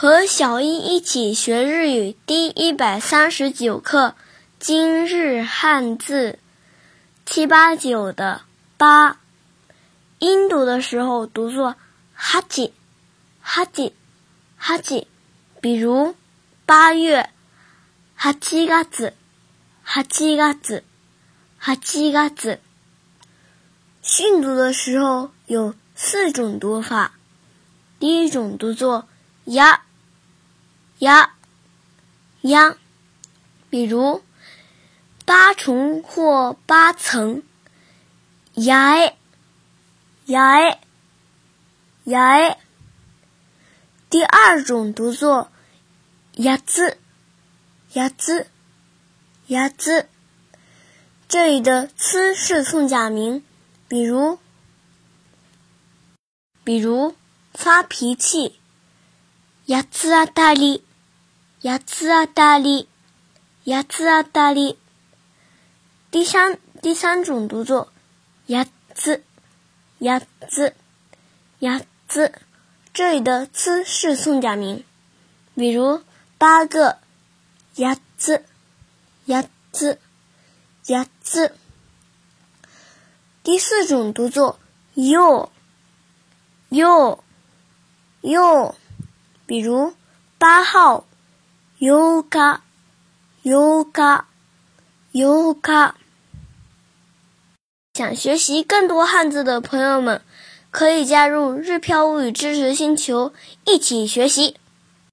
和小一一起学日语。第一百三十九课，今日汉字。七八九的八，音读的时候读作哈吉。哈吉。哈吉，比如八月。哈七嘎子。哈七嘎子。哈七嘎子。训读的时候有四种读法，第一种读作呀。呀呀，比如八重或八层，呀哎呀哎呀哎。第二种读作呀字呀字呀字，这里的“呲”是送假名，比如比如发脾气，呀兹啊大力。牙子啊，大力！牙子啊，大力！第三第三种读作。牙子，牙子，牙子。这里的“子”是送假名，比如八个。牙子，牙子，牙子。第四种读作。又，又，又，比如八号。优嘎，优嘎，优嘎。想学习更多汉字的朋友们，可以加入日漂物语知识星球，一起学习。